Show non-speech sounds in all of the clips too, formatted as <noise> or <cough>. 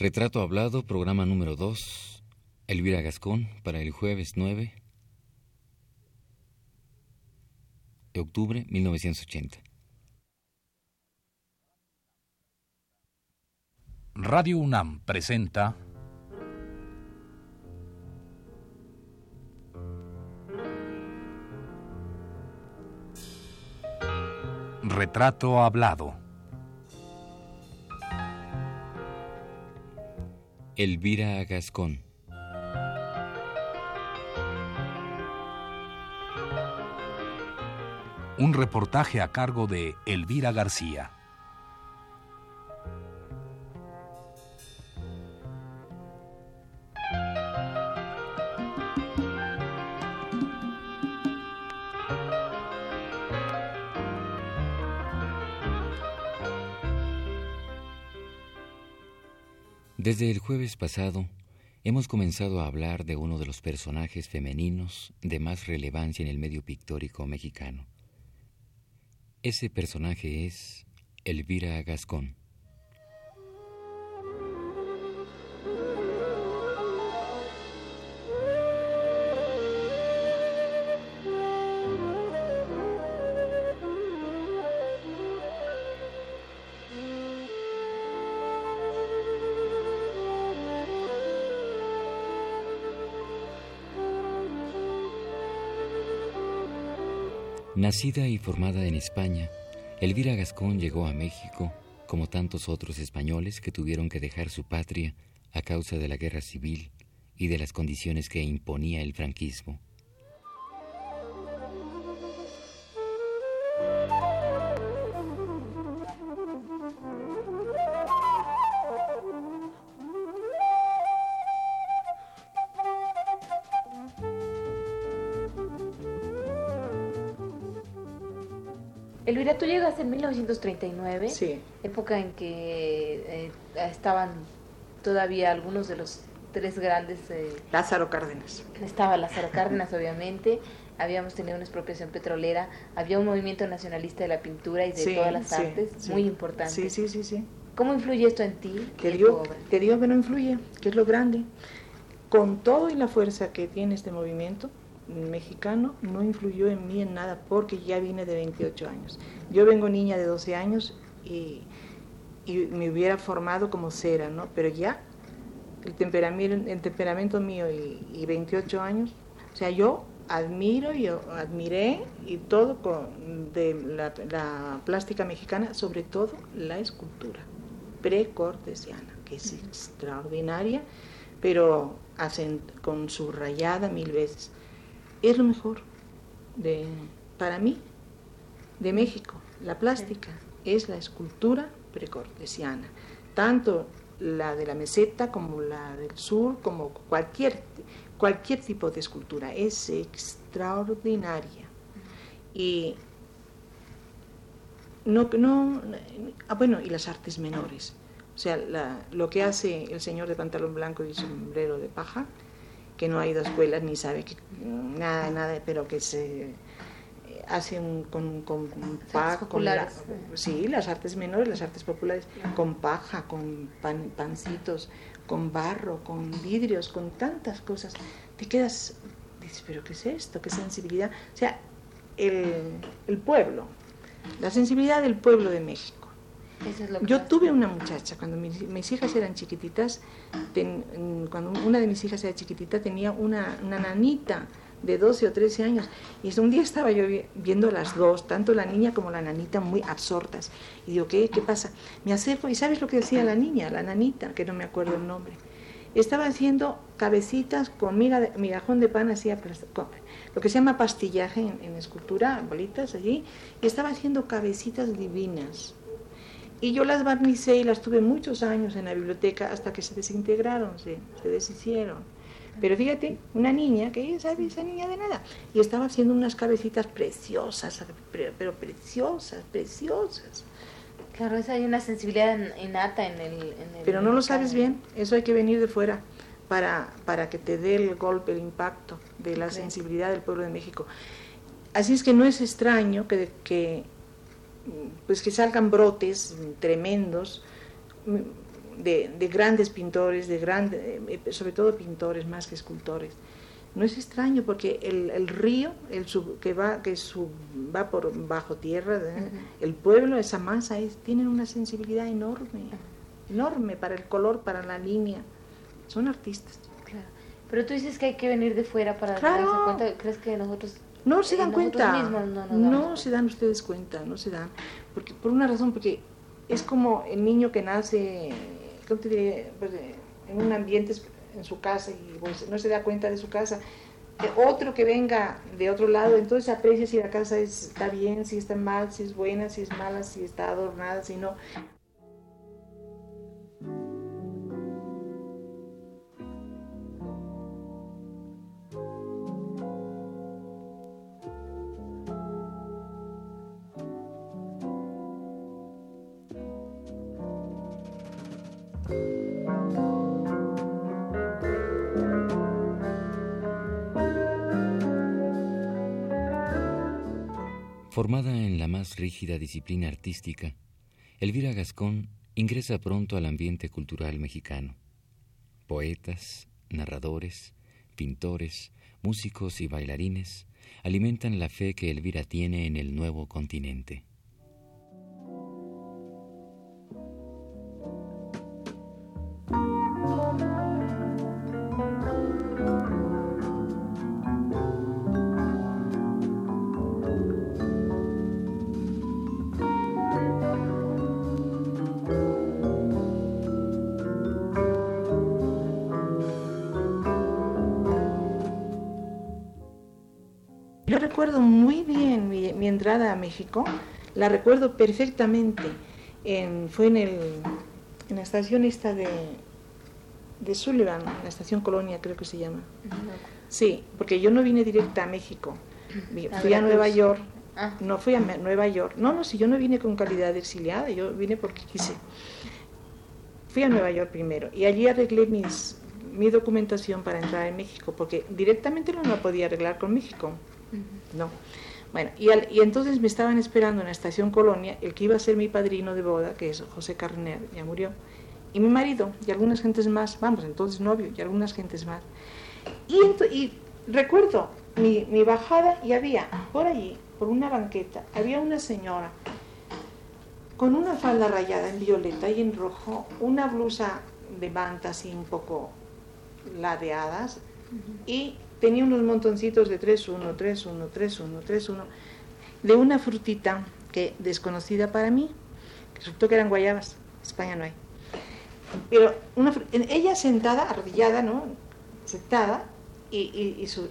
Retrato Hablado, programa número 2, Elvira Gascón, para el jueves 9 de octubre 1980. Radio UNAM presenta Retrato Hablado. Elvira Gascón. Un reportaje a cargo de Elvira García. Desde el jueves pasado hemos comenzado a hablar de uno de los personajes femeninos de más relevancia en el medio pictórico mexicano. Ese personaje es Elvira Gascón. Nacida y formada en España, Elvira Gascón llegó a México, como tantos otros españoles que tuvieron que dejar su patria a causa de la guerra civil y de las condiciones que imponía el franquismo. En 1939, Sí. época en que eh, estaban todavía algunos de los tres grandes, eh, Lázaro Cárdenas. estaba Lázaro Cárdenas obviamente, habíamos tenido una expropiación petrolera, había un movimiento nacionalista de la pintura y de Sí, todas las sí, artes, muy importante. Sí, sí, sí, sí. ¿Cómo influye esto en ti? Tu digo, que digo que no influye, que es lo grande. Con todo y la fuerza que tiene este movimiento mexicano, no influyó en mí en nada porque ya vine de 28 años. Yo vengo niña de 12 años y, y me hubiera formado como cera, ¿no? Pero ya el temperamento, el temperamento mío y, y 28 años, o sea, yo admiro y admiré y todo con, de la, la plástica mexicana, sobre todo la escultura precortesiana, que es extraordinaria, pero hacen con su rayada mil veces. Es lo mejor de, para mí de México. La plástica es la escultura precortesiana, tanto la de la meseta como la del sur, como cualquier, cualquier tipo de escultura. Es extraordinaria. Y no, no, ah, bueno, y las artes menores. O sea, la- lo que hace el señor de pantalón blanco y sombrero de paja, que no ha ido a escuelas ni sabe que, nada, nada, pero que se eh, hace un, con, con, con paja, con la- sí, las artes menores, las artes populares, con paja, con pan- pancitos, con barro, con vidrios, con tantas cosas. Te quedas, dices, pero ¿qué es esto? ¿Qué sensibilidad? O sea, el, el pueblo, la sensibilidad del pueblo de México. Eso es lo que Yo pasa. tuve una muchacha, cuando mis, mis hijas eran chiquititas, ten- mm, cuando una de mis hijas era chiquitita, tenía una, una nanita de 12 o 13 años. Y un día estaba yo vi- viendo a las dos, tanto la niña como la nanita, muy absortas. Y digo, ¿qué? ¿Qué pasa? Me acerco y ¿sabes lo que decía la niña, la nanita, que no me acuerdo el nombre? Estaba haciendo cabecitas con miga de- migajón de pan, hacía lo que se llama pastillaje en, en escultura, bolitas allí, y estaba haciendo cabecitas divinas. Y yo las barnicé y las tuve muchos años en la biblioteca hasta que se desintegraron, se, se deshicieron. Pero fíjate, una niña, que sabe esa niña de nada, y estaba haciendo unas cabecitas preciosas, pre- pero preciosas, preciosas. Claro, esa hay una sensibilidad in- innata en el... en el Pero no lo sabes bien, eso hay que venir de fuera para, para que te dé el golpe, el impacto de la sensibilidad del pueblo de México. Así es que no es extraño que, que, pues que salgan brotes tremendos. de, de grandes pintores, de grandes, eh, sobre todo pintores más que escultores. No es extraño porque el, el río el que, va, que sub, va por bajo tierra, ¿eh? el pueblo, esa masa, es, tienen una sensibilidad enorme, enorme para el color, para la línea. Son artistas. Claro. Pero tú dices que hay que venir de fuera para darse cuenta. ¿Crees que nosotros no se dan cuenta. no, se dan ustedes cuenta, no se dan. Porque, por una razón, porque es como el niño que nace, ¿cómo te diré? Pues, en un ambiente en su casa y pues, no se da cuenta de su casa. otro que venga de otro lado, entonces aprecia si la casa está bien, si está mal, si es buena, si es mala, si está adornada, si no. Rígida disciplina artística, Elvira Gascón ingresa pronto al ambiente cultural mexicano. Poetas, narradores, pintores, músicos y bailarines alimentan la fe que Elvira tiene en el nuevo continente. Recuerdo muy bien mi, entrada a México, la recuerdo perfectamente. fue en, el, en la estación esta de, de Sullivan, la estación Colonia creo que se llama. Sí, porque yo no vine directa a México, fui a Nueva York, ah. no fui a Nueva York, no, no, si yo no vine con calidad de exiliada, yo vine porque quise. Fui a Nueva York primero y allí arreglé mis, mi documentación para entrar en México, porque directamente no la podía arreglar con México. No. Bueno, y, y, entonces me estaban esperando en la estación Colonia el que iba a ser mi padrino de boda, que es José Carner, ya murió, y mi marido, y algunas gentes más, vamos, entonces novio, y algunas gentes más. Y, y recuerdo mi, mi, bajada y había por allí, por una banqueta, había una señora con una falda rayada en violeta y en rojo, una blusa de manta así un poco ladeadas y tenía unos montoncitos de 3-1, 3-1, 3-1, 3-1, de una frutita que desconocida para mí, resultó que eran guayabas, España no hay. Pero una, ella sentada, arrodillada, ¿no? Sentada, y, y, su,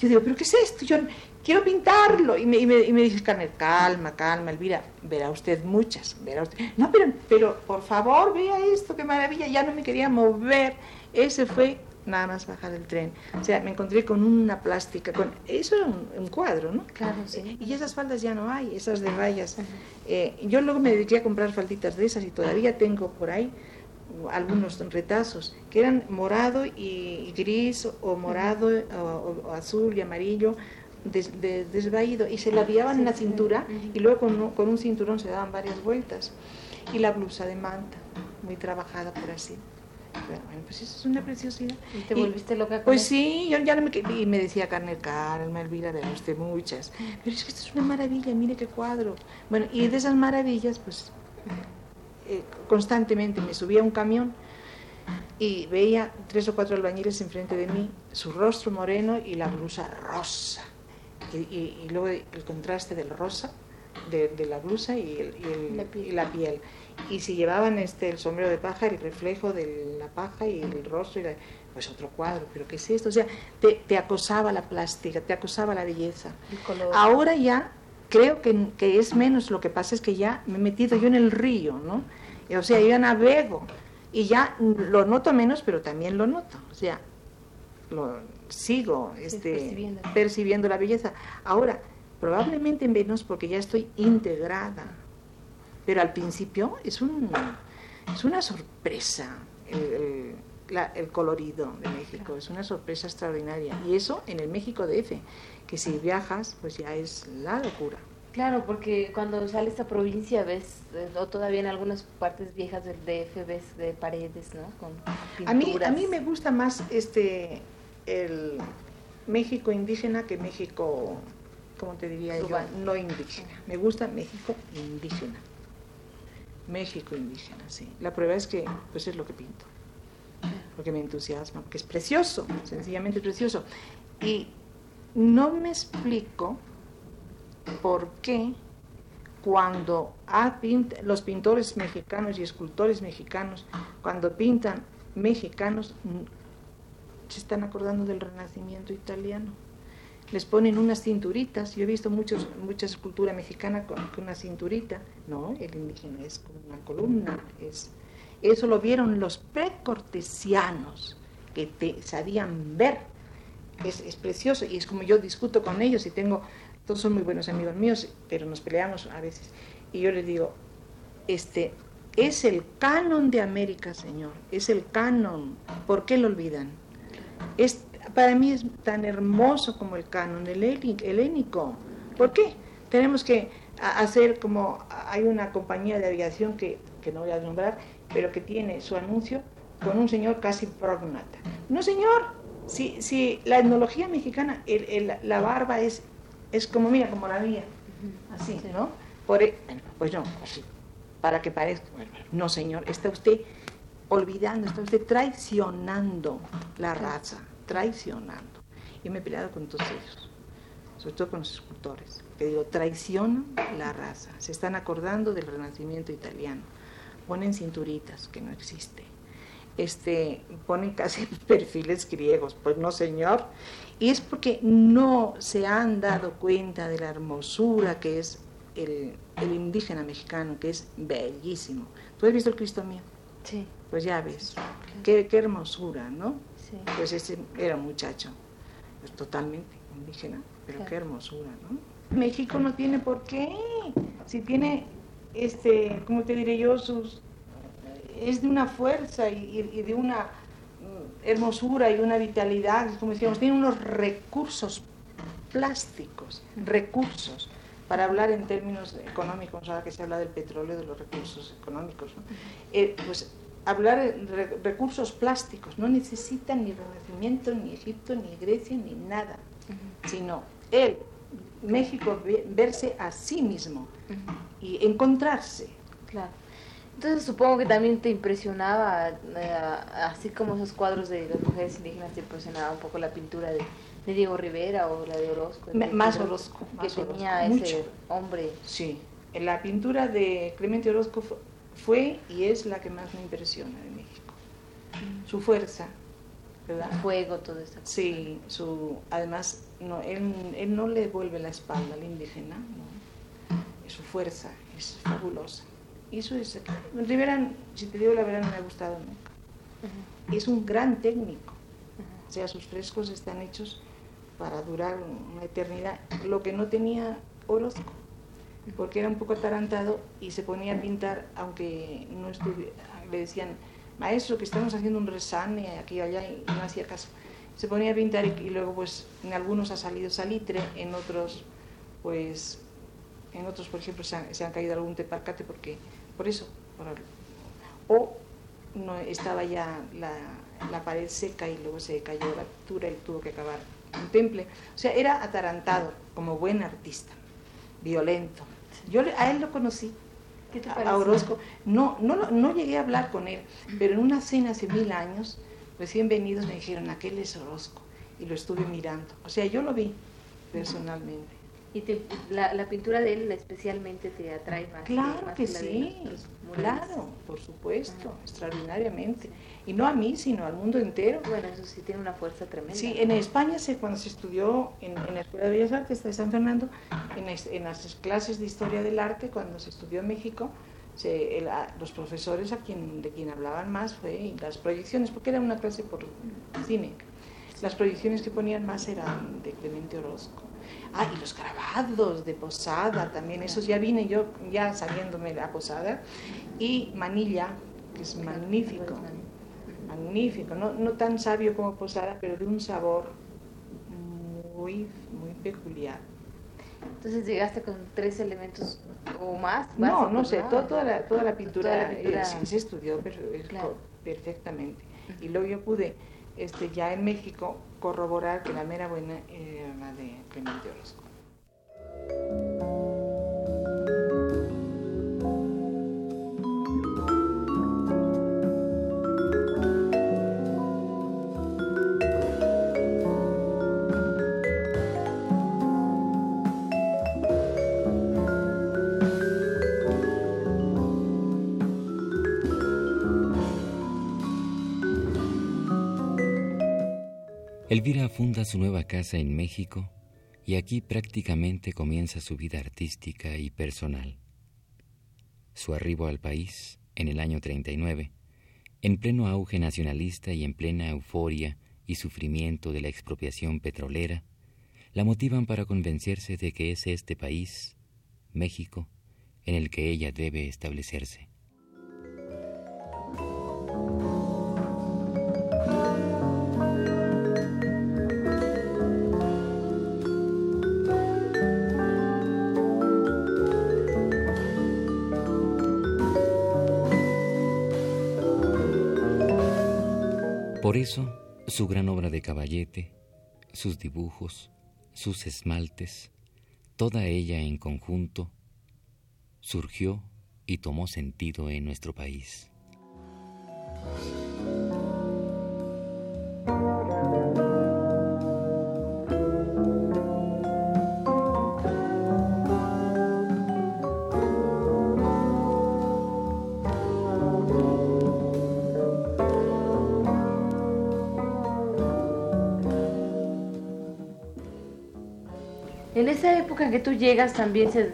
yo digo, ¿pero qué es esto? Yo quiero pintarlo. Y me, y me, y me dice Carmen, calma, calma, Elvira, verá usted muchas, verá usted. No, pero, pero por favor, vea esto, qué maravilla, ya no me quería mover. Ese fue nada más bajar del tren. O sea, me encontré con una plástica, con eso era un, cuadro, ¿no? Claro, sí. Y esas faldas ya no hay, esas de rayas. Eh, yo luego me dediqué a comprar falditas de esas y todavía tengo por ahí algunos retazos que eran morado y, gris o morado o, azul y amarillo desvaído y se la viaban en la cintura y luego con, con un cinturón se daban varias vueltas y la blusa de manta muy trabajada por así bueno, pues eso es una preciosidad. ¿Y te volviste loca con Pues sí, yo ya no me y me decía Carmen, calma, Elvira, de usted muchas. Pero es que esto es una maravilla, mire qué cuadro. Bueno, y de esas maravillas, pues eh, constantemente me subía a un camión y veía tres o cuatro albañiles enfrente de mí, su rostro moreno y la blusa rosa. Y, luego el contraste del rosa, de, la blusa y, el, y la piel y si llevaban este el sombrero de paja, el reflejo de la paja y el rostro, y pues otro cuadro, pero ¿qué es esto? O sea, te, acosaba la plástica, te acosaba la belleza. Ahora ya creo que, que, es menos, lo que pasa es que ya me he metido yo en el río, ¿no? O sea, yo ya navego y ya lo noto menos, pero también lo noto, o sea, lo sigo este, percibiendo la belleza. Ahora, probablemente menos porque ya estoy integrada pero al principio es, un, es una sorpresa el, colorido de México, es una sorpresa extraordinaria. Y eso en el México DF, que si viajas, pues ya es la locura. Claro, porque cuando sale esta provincia ves, eh, o todavía en algunas partes viejas del DF ves de paredes, ¿no? Con a mí, a mí me gusta más este el México indígena que México, ¿cómo te diría yo? No indígena. Me gusta México indígena. México indígena, sí. La prueba es que pues es lo que pinto. Porque me entusiasma, porque es precioso, sencillamente precioso. Y no me explico por qué cuando los pintores mexicanos y escultores mexicanos, cuando pintan mexicanos, se están acordando del renacimiento italiano. Les ponen unas cinturitas, yo he visto muchos, mucha escultura mexicana con, una cinturita, no, el indígena es como una columna, es, eso lo vieron los precortesianos, que te sabían ver, es, es precioso, y es como yo discuto con ellos y tengo todos son muy buenos amigos míos, pero nos peleamos a veces. Y yo les digo, este, es el canon de América, Señor, es el canon. ¿Por qué lo olvidan? Es, para mí es tan hermoso como el canon helénico. ¿Por qué? Tenemos que hacer como hay una compañía de aviación que, que no voy a nombrar, pero que tiene su anuncio con un señor casi prognata. No, señor, si, si la etnología mexicana, la barba es es como, mira, como la mía, así, ¿no? Por, e, pues no, así, para que parezca, no señor, está usted olvidando, está usted traicionando la raza, traicionando. Y me he peleado con todos ellos, sobre todo con los escultores, que digo, traicionan la raza, se están acordando del renacimiento italiano, ponen cinturitas, que no existe, este, ponen casi <laughs> perfiles griegos, pues no señor, y es porque no se han dado cuenta de la hermosura que es el, indígena mexicano, que es bellísimo. ¿Tú has visto el Cristo mío? Sí. Pues ya ves, qué, hermosura, ¿no? Sí. Pues ese era un muchacho, pues totalmente indígena, pero qué hermosura, ¿no? México no tiene por qué, si tiene, este, ¿cómo te diré yo? Sus, es de una fuerza y de una hermosura y una vitalidad, como decíamos, tiene unos recursos plásticos, recursos, para hablar en términos económicos, ahora que se habla del petróleo, de los recursos económicos, eh, pues hablar de recursos plásticos, no necesitan ni Renacimiento, ni Egipto, ni Grecia, ni nada, sino él, México, verse a sí mismo y encontrarse. Claro. Entonces supongo que también te impresionaba, eh, así como esos cuadros de las mujeres indígenas, te impresionaba un poco la pintura de, Diego Rivera o la de Orozco. más Orozco. Que tenía ese hombre. Sí, la pintura de Clemente Orozco fue y es la que más me impresiona de México. Su fuerza, ¿verdad? fuego, todo eso. Sí, su, además, no, él, él, no le vuelve la espalda al indígena, no. su fuerza es fabulosa. Y eso es, Rivera, si te digo la verdad, no me ha gustado nunca. Es un gran técnico. O sea, sus frescos están hechos para durar una eternidad. Lo que no tenía Orozco, porque era un poco atarantado y se ponía a pintar, aunque no estuviera, le decían, maestro, que estamos haciendo un resane aquí y allá, y no hacía caso. Se ponía a pintar y, luego, pues, en algunos ha salido salitre, en otros, pues, en otros, por ejemplo, se han, caído algún teparcate porque por eso. o no estaba ya la, pared seca y luego se cayó la pintura y tuvo que acabar un temple. O sea, era atarantado como buen artista, violento. Yo a él lo conocí, ¿Qué te a Orozco. No, no, no llegué a hablar con él, pero en una cena hace mil años, recién venidos me dijeron, aquel es Orozco, y lo estuve mirando. O sea, yo lo vi personalmente. ¿Y la, pintura de él especialmente te atrae más? Claro que, sí, claro, por supuesto, extraordinariamente. Y no a mí, sino al mundo entero. Bueno, eso sí tiene una fuerza tremenda. Sí, en España se, cuando se estudió en, la Escuela de Bellas Artes de San Fernando, en, las clases de Historia del Arte, cuando se estudió en México, los profesores a quien, de quien hablaban más fue las proyecciones, porque era una clase por cine. Las proyecciones que ponían más eran de Clemente Orozco Ah, y los grabados de Posada también, esos ya vine yo ya sabiéndome la Posada. Y Manilla, que es magnífico, magnífico, no, no tan sabio como Posada, pero de un sabor muy, muy peculiar. Entonces llegaste con tres elementos o más. no, no sé, Toda, la, toda, la, pintura, se estudió perfectamente. Y luego yo pude, este, ya en México, corroborar que la mera buena era la de Clemente Orozco. Elvira funda su nueva casa en México y aquí prácticamente comienza su vida artística y personal. Su arribo al país, en el año 39, en pleno auge nacionalista y en plena euforia y sufrimiento de la expropiación petrolera, la motivan para convencerse de que es este país, México, en el que ella debe establecerse. Por eso, su gran obra de caballete, sus dibujos, sus esmaltes, toda ella en conjunto, surgió y tomó sentido en nuestro país. Que tú llegas también se,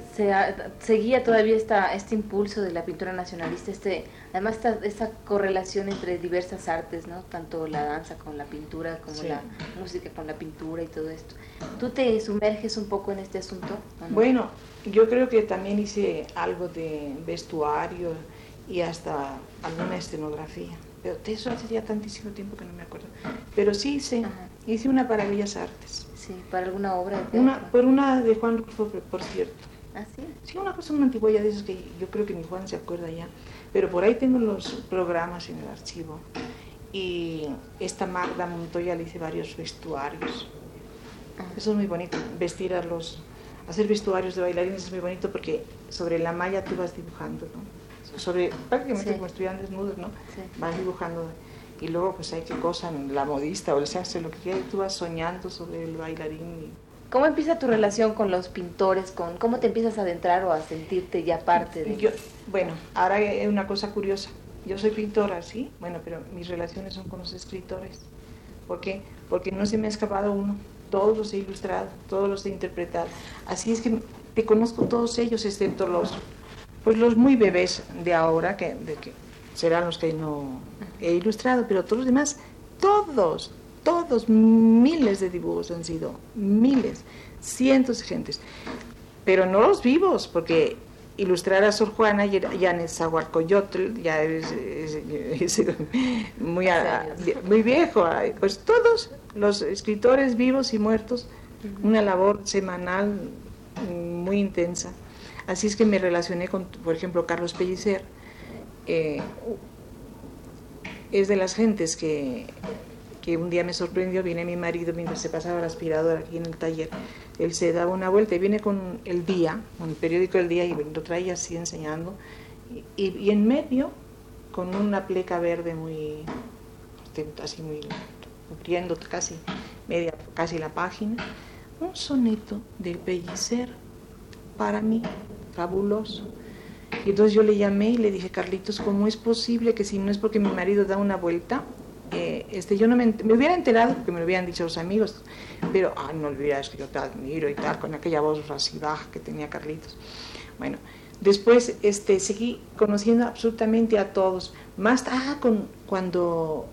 seguía todavía esta, este impulso de la pintura nacionalista, este, además esta, esta, correlación entre diversas artes, ¿no? tanto la danza con la pintura, como la música con la pintura y todo esto. ¿Tú te sumerges un poco en este asunto? Bueno, yo creo que también hice algo de vestuario y hasta alguna escenografía, pero de eso hace ya tantísimo tiempo que no me acuerdo. Pero sí hice, hice una para Bellas Artes. Sí, para alguna obra de Una, por una de Juan Rufo, por cierto. ¿Ah, sí? Sí, una cosa, una antigüedad de esas que yo creo que ni Juan se acuerda ya. Pero por ahí tengo los programas en el archivo. Y esta Magda Montoya le hice varios vestuarios. Ah. Eso es muy bonito, vestir a los... Hacer vestuarios de bailarines es muy bonito porque sobre la malla tú vas dibujando, ¿no? Sobre, prácticamente como estudiantes desnudos, ¿no? Sí. Vas dibujando y luego pues hay que cosa, la modista o el se hace lo que quiera y tú vas soñando sobre el bailarín. ¿Cómo empieza tu relación con los pintores? Con, ¿Cómo te empiezas a adentrar o a sentirte ya parte de Yo, Bueno, ahora es una cosa curiosa. Yo soy pintora, sí, bueno, pero mis relaciones son con los escritores. ¿Por qué? Porque no se me ha escapado uno. Todos los he ilustrado, todos los he interpretado. Así es que te conozco todos ellos, excepto los, pues los muy bebés de ahora, que, de que serán los que no he ilustrado, pero todos los demás, todos, todos, miles de dibujos han sido, miles, cientos de gentes, pero no los vivos, porque ilustrar a Sor Juana ya en Zahualcoyotl ya es, <laughs> muy, muy viejo, pues todos los escritores vivos y muertos, una labor semanal muy intensa. Así es que me relacioné con, por ejemplo, Carlos Pellicer, eh, es de las gentes que, que un día me sorprendió, viene mi marido mientras se pasaba la aspiradora aquí en el taller, él se daba una vuelta y viene con el día, con el periódico del día y lo trae así enseñando, y, en medio con una pleca verde muy, así muy, cubriendo casi media, casi la página, un soneto de Pellicer para mí, fabuloso y entonces yo le llamé y le dije, Carlitos, ¿cómo es posible que si no es porque mi marido da una vuelta, este, yo no me, hubiera enterado porque me lo hubieran dicho los amigos, pero ay, no olvides que yo te admiro y tal, con aquella voz así que tenía Carlitos. Bueno, después este, seguí conociendo absolutamente a todos, más ah, con, cuando,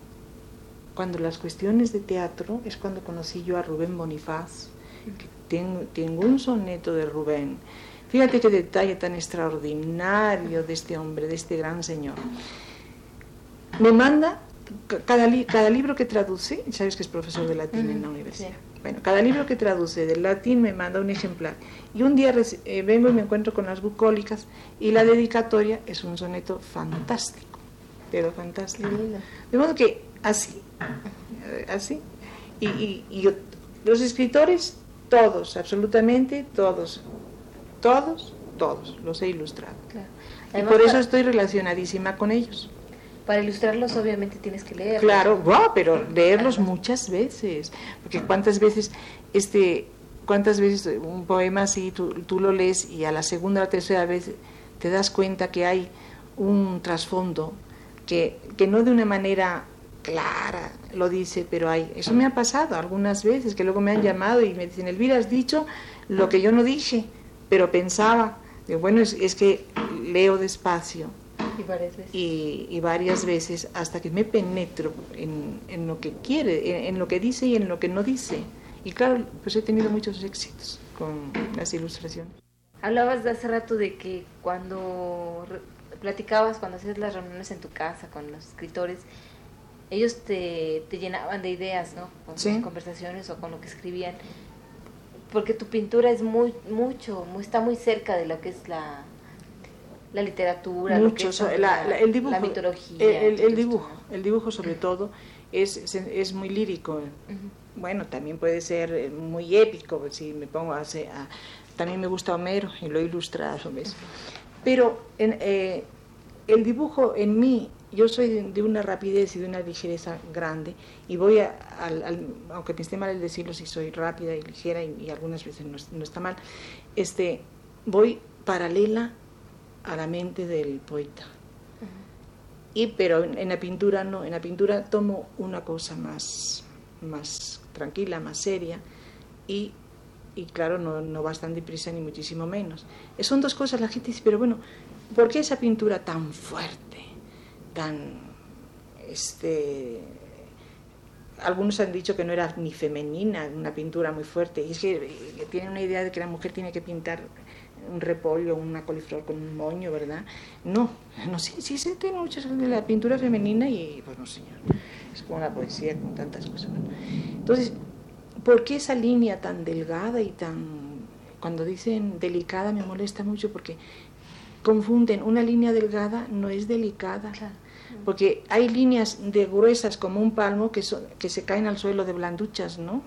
cuando las cuestiones de teatro es cuando conocí yo a Rubén Bonifaz, que tengo, tengo un soneto de Rubén Fíjate qué detalle tan extraordinario de este hombre, de este gran señor. Me manda cada, cada libro que traduce, sabes que es profesor de latín en la universidad. Bueno, cada libro que traduce del latín me manda un ejemplar. Y un día eh, vengo y me encuentro con las bucólicas y la dedicatoria es un soneto fantástico, pero fantástico. De modo que así, eh, así. Y, y, los escritores, todos, absolutamente todos, todos, todos, los he ilustrado. y por eso estoy relacionadísima con ellos. Para ilustrarlos obviamente tienes que leerlos. Claro, pero leerlos muchas veces, porque cuántas veces este cuántas veces un poema así tú, tú lo lees y a la segunda o la tercera vez te das cuenta que hay un trasfondo que, que no de una manera clara lo dice, pero hay. Eso me ha pasado algunas veces, que luego me han llamado y me dicen, Elvira, has dicho lo que yo no dije, pero pensaba. Digo, bueno, es, es que leo despacio y varias veces. Y, varias veces hasta que me penetro en, en lo que quiere, en, lo que dice y en lo que no dice. Y claro, pues he tenido muchos éxitos con las ilustraciones. Hablabas de hace rato de que cuando platicabas, cuando hacías las reuniones en tu casa con los escritores, ellos te, te llenaban de ideas, ¿no? Con sus conversaciones o con lo que escribían. Porque tu pintura es muy, mucho, muy, está muy cerca de lo que es la, la literatura, Mucho, la, el dibujo, la mitología. El, dibujo, el dibujo sobre todo es, es, muy lírico. Bueno, también puede ser eh, muy épico, si me pongo a, hacer, también me gusta Homero y lo he ilustrado, ¿ves? Pero en, eh, el dibujo en mí, yo soy de, una rapidez y de una ligereza grande y voy a, al, aunque me esté mal el decirlo, si soy rápida y ligera y, algunas veces no, no, está mal, este, voy paralela a la mente del poeta. Y, pero en, la pintura no, en la pintura tomo una cosa más, más tranquila, más seria y, y claro, no, no va tan deprisa ni muchísimo menos. Son dos cosas, la gente dice, pero bueno, ¿por qué esa pintura tan fuerte, tan, este, algunos han dicho que no era ni femenina, una pintura muy fuerte, y es que tienen una idea de que la mujer tiene que pintar un repollo, una coliflor con un moño, ¿verdad? No, no, sí, sí se tiene muchas de la pintura femenina y pues no, señor, es como la poesía con tantas cosas. Entonces, ¿por qué esa línea tan delgada y tan... Cuando dicen delicada me molesta mucho porque confunden, una línea delgada no es delicada. Porque hay líneas de gruesas como un palmo que, son, que se caen al suelo de blanduchas, ¿no?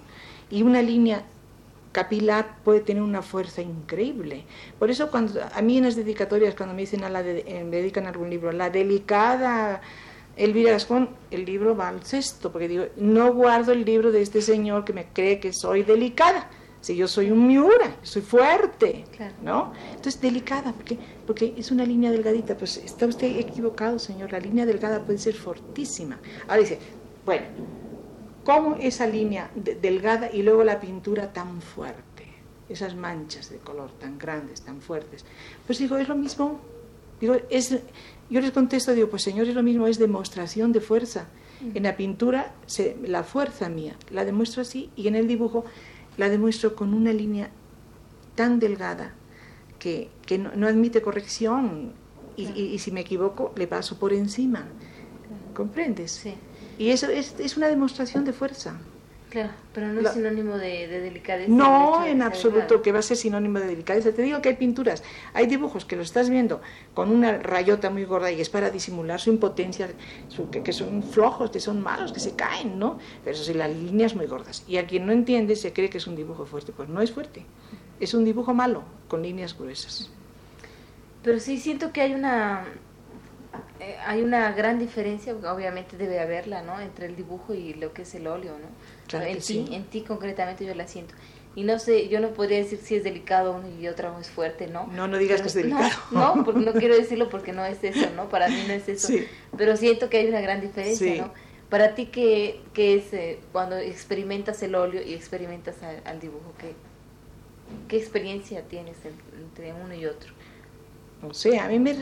Y una línea capilar puede tener una fuerza increíble. Por eso cuando a mí en las dedicatorias, cuando me dicen a la eh, me dedican algún libro, la delicada Elvira Gascón, el libro va al cesto, porque digo, no guardo el libro de este señor que me cree que soy delicada. Si yo soy un miura, soy fuerte, ¿no? Entonces, delicada, porque, porque es una línea delgadita. Pues está usted equivocado, señor. La línea delgada puede ser fortísima. Ahora dice, bueno, cómo esa línea delgada y luego la pintura tan fuerte, esas manchas de color tan grandes, tan fuertes. Pues digo, es lo mismo. Digo, es, yo les contesto, digo, pues señor, es lo mismo, es demostración de fuerza. Mm. En la pintura, la fuerza mía la demuestro así y en el dibujo la demuestro con una línea tan delgada que, no, admite corrección y, y, si me equivoco le paso por encima. ¿Comprendes? Sí. Y eso es, es una demostración de fuerza. Claro, pero no es sinónimo de, delicadeza. No, en absoluto, que va a ser sinónimo de delicadeza. Te digo que hay pinturas, hay dibujos que lo estás viendo con una rayota muy gorda y es para disimular su impotencia, que, son flojos, que son malos, que se caen, ¿no? Pero eso sí, las líneas muy gordas. Y a quien no entiende se cree que es un dibujo fuerte. Pues no es fuerte, es un dibujo malo, con líneas gruesas. Pero sí siento que hay una eh, hay una gran diferencia, obviamente debe haberla, ¿no? Entre el dibujo y lo que es el óleo, ¿no? En ti, en ti concretamente yo la siento. Y no sé, yo no podría decir si es delicado uno y otro es fuerte, ¿no? No, no digas que es delicado. <laughs> No, no, porque no quiero <laughs> decirlo porque no es eso, ¿no? Para mí no es eso. Pero siento que hay una gran diferencia, ¿no? Para ti, ¿qué, qué es eh, cuando experimentas el óleo y experimentas al, dibujo? ¿qué, ¿Qué experiencia tienes entre uno y otro? no sé, a mí me,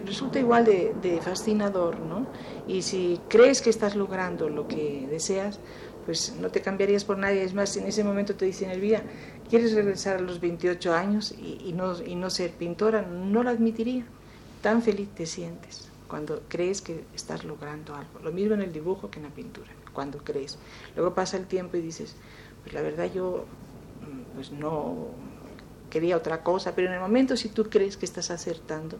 resulta igual de, fascinador, ¿no? Y si crees que estás logrando lo que deseas, pues no te cambiarías por nadie. Es más, en ese momento te dicen, Elvira, ¿quieres regresar a los 28 años y, no, y no ser pintora? No lo admitiría. Tan feliz te sientes cuando crees que estás logrando algo. Lo mismo en el dibujo que en la pintura, cuando crees. Luego pasa el tiempo y dices, pues la verdad yo mm, pues no quería otra cosa, pero en el momento si tú crees que estás acertando,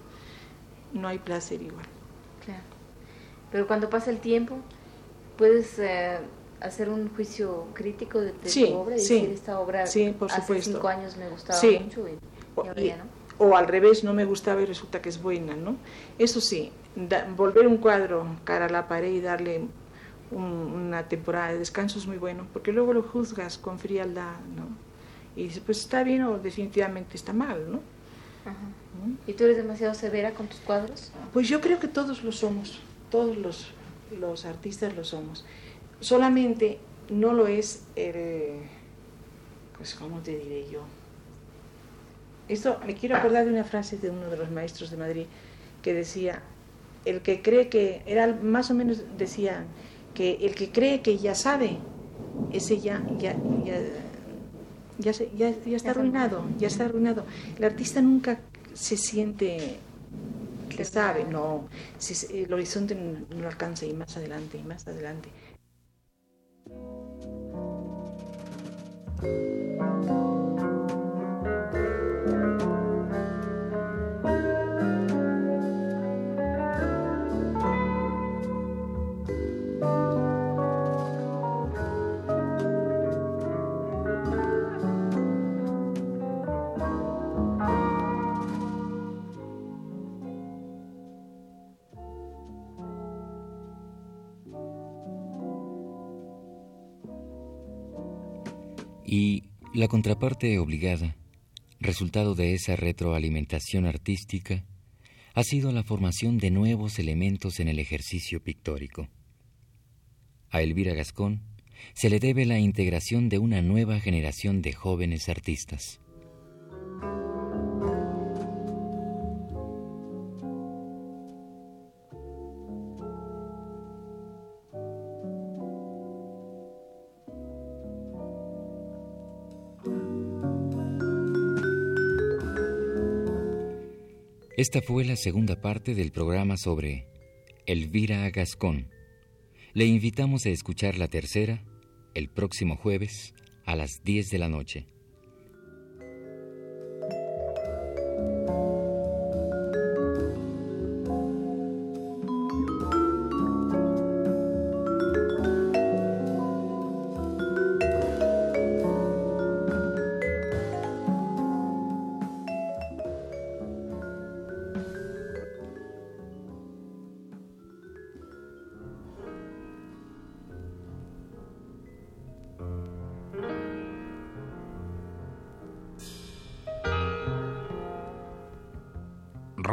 no hay placer igual. Claro. Pero cuando pasa el tiempo, puedes eh, hacer un juicio crítico de, tu obra y decir esta obra sí, por hace cinco años me gustaba mucho y, ahora ¿no? O al revés, no me gustaba y resulta que es buena, ¿no? Eso sí, volver un cuadro cara a la pared y darle una temporada de descanso es muy bueno, porque luego lo juzgas con frialdad, ¿no? Y dices, pues está bien o definitivamente está mal, ¿no? ¿Y tú eres demasiado severa con tus cuadros? Pues yo creo que todos lo somos, todos los, los artistas lo somos. Solamente no lo es el, pues cómo te diré yo. Esto me quiero acordar de una frase de uno de los maestros de Madrid que decía, el que cree que, era más o menos decía, que el que cree que ya sabe, ese ya, ya, ya, ya, ya, ya está arruinado, ya está arruinado. El artista nunca se siente que sabe, no, si el horizonte no lo alcanza y más adelante y más adelante. Y la contraparte obligada, resultado de esa retroalimentación artística, ha sido la formación de nuevos elementos en el ejercicio pictórico. A Elvira Gascón se le debe la integración de una nueva generación de jóvenes artistas. Esta fue la segunda parte del programa sobre Elvira Gascón. Le invitamos a escuchar la tercera el próximo jueves a las 10 de la noche.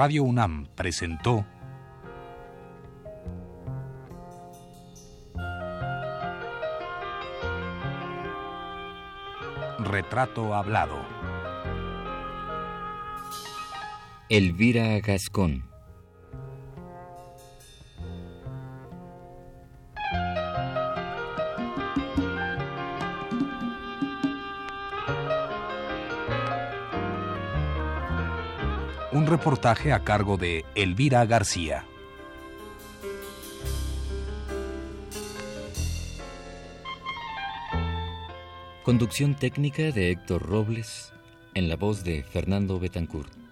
Radio UNAM presentó Retrato Hablado. Elvira Gascón. Un reportaje a cargo de Elvira García. Conducción técnica de Héctor Robles en la voz de Fernando Betancourt.